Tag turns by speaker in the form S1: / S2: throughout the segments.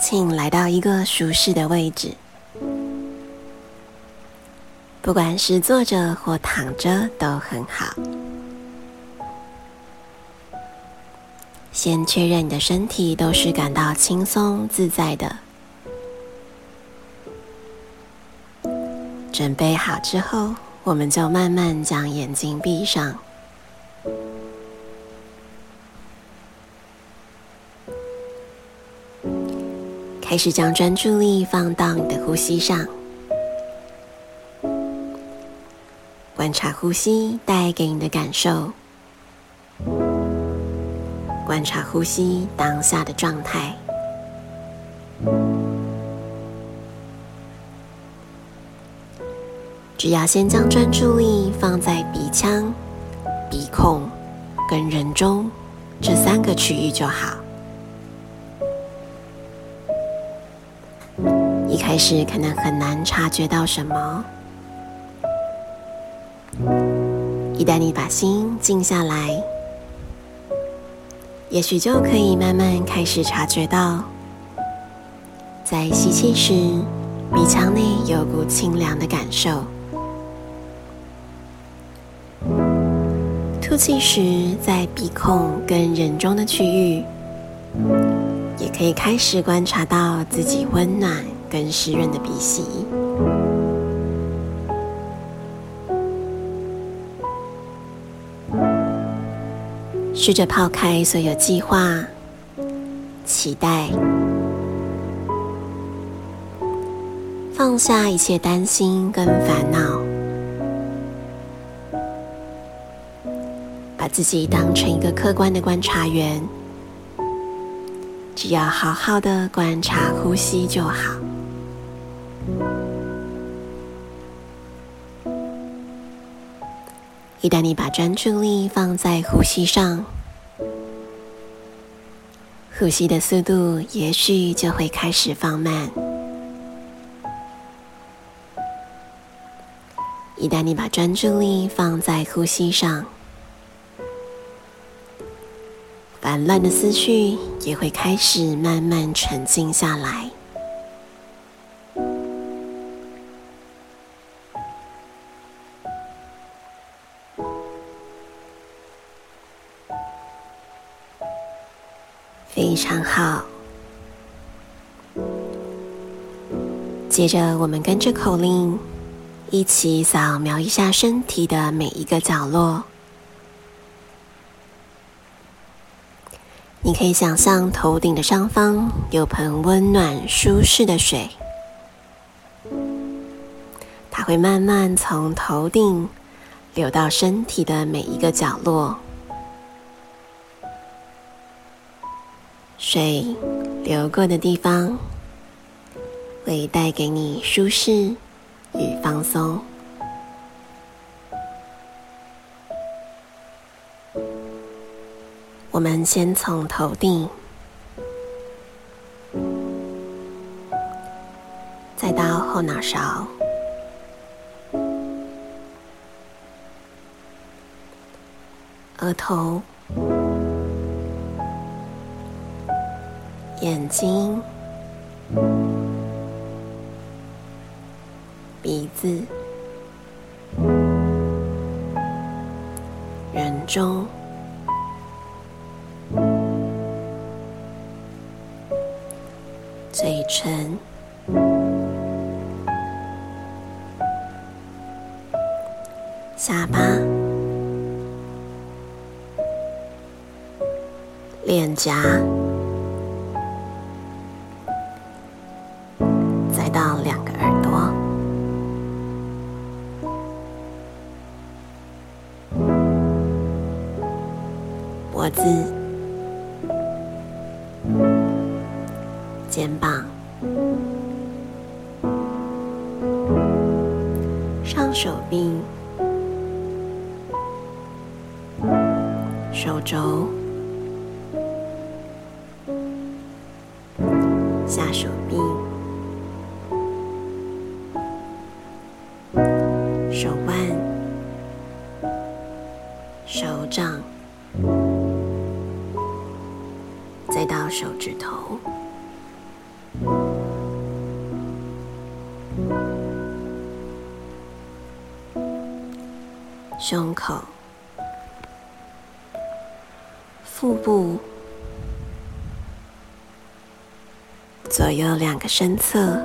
S1: 请来到一个舒适的位置，不管是坐着或躺着都很好。先确认你的身体都是感到轻松自在的。准备好之后，我们就慢慢将眼睛闭上。开始将专注力放到你的呼吸上，观察呼吸带给你的感受，观察呼吸当下的状态。只要先将专注力放在鼻腔、鼻孔跟人中这三个区域就好。开始可能很难察觉到什么，一旦你把心静下来，也许就可以慢慢开始察觉到，在吸气时，鼻腔内有股清凉的感受；吐气时，在鼻孔跟人中的区域，也可以开始观察到自己温暖。跟湿润的鼻息，试着抛开所有计划、期待，放下一切担心跟烦恼，把自己当成一个客观的观察员，只要好好的观察呼吸就好。一旦你把专注力放在呼吸上，呼吸的速度也许就会开始放慢。一旦你把专注力放在呼吸上，烦乱的思绪也会开始慢慢沉静下来。非常好。接着，我们跟着口令一起扫描一下身体的每一个角落。你可以想象头顶的上方有盆温暖舒适的水，它会慢慢从头顶流到身体的每一个角落。水流过的地方，会带给你舒适与放松。我们先从头顶，再到后脑勺、额头。眼睛、鼻子、人中、嘴唇、下巴、脸颊。脖子、肩膀、上手臂、手肘、下手臂、手腕、手指头、胸口、腹部、左右两个身侧。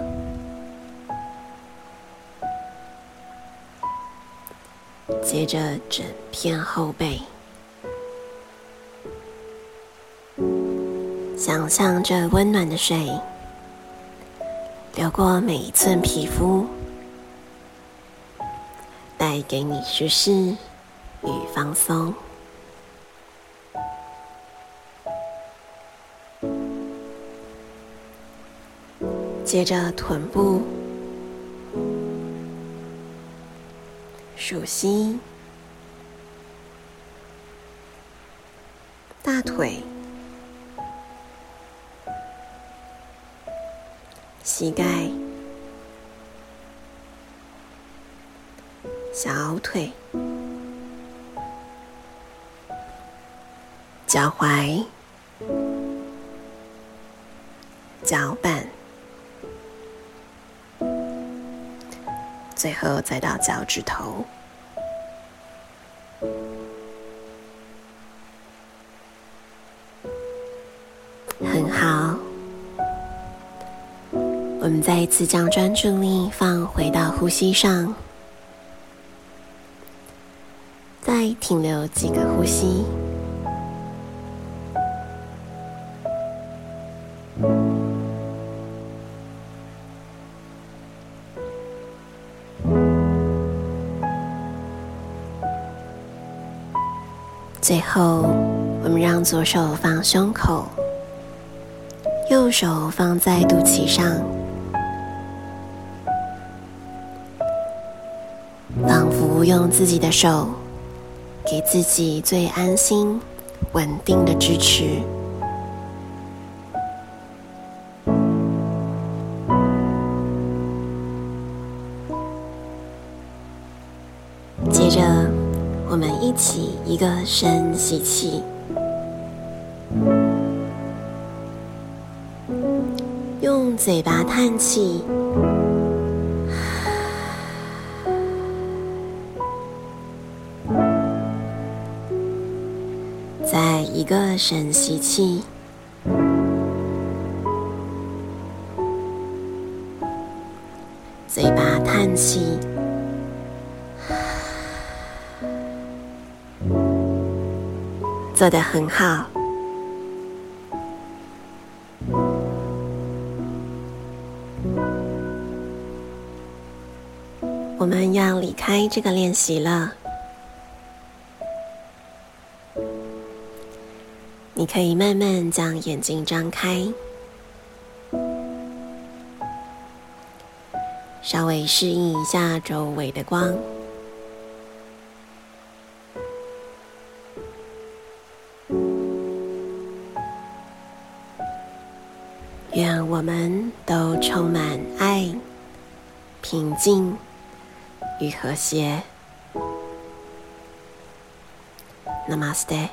S1: 接着整片后背，想象着温暖的水流过每一寸皮肤，带给你舒适与放松。接着臀部。手心、大腿、膝盖、小腿、脚踝、脚板，最后再到脚趾头。我们再一次将专注力放回到呼吸上，再停留几个呼吸，最后，我们让左手放胸口。右手放在肚脐上，仿佛用自己的手给自己最安心、稳定的支持。接着，我们一起一个深吸气。用嘴巴叹气，个深吸气，嘴巴叹气，做得很好。我们要离开这个练习了。你可以慢慢将眼睛张开，稍微适应一下周围的光。愿我们都充满爱、平静。与和谐。Namaste。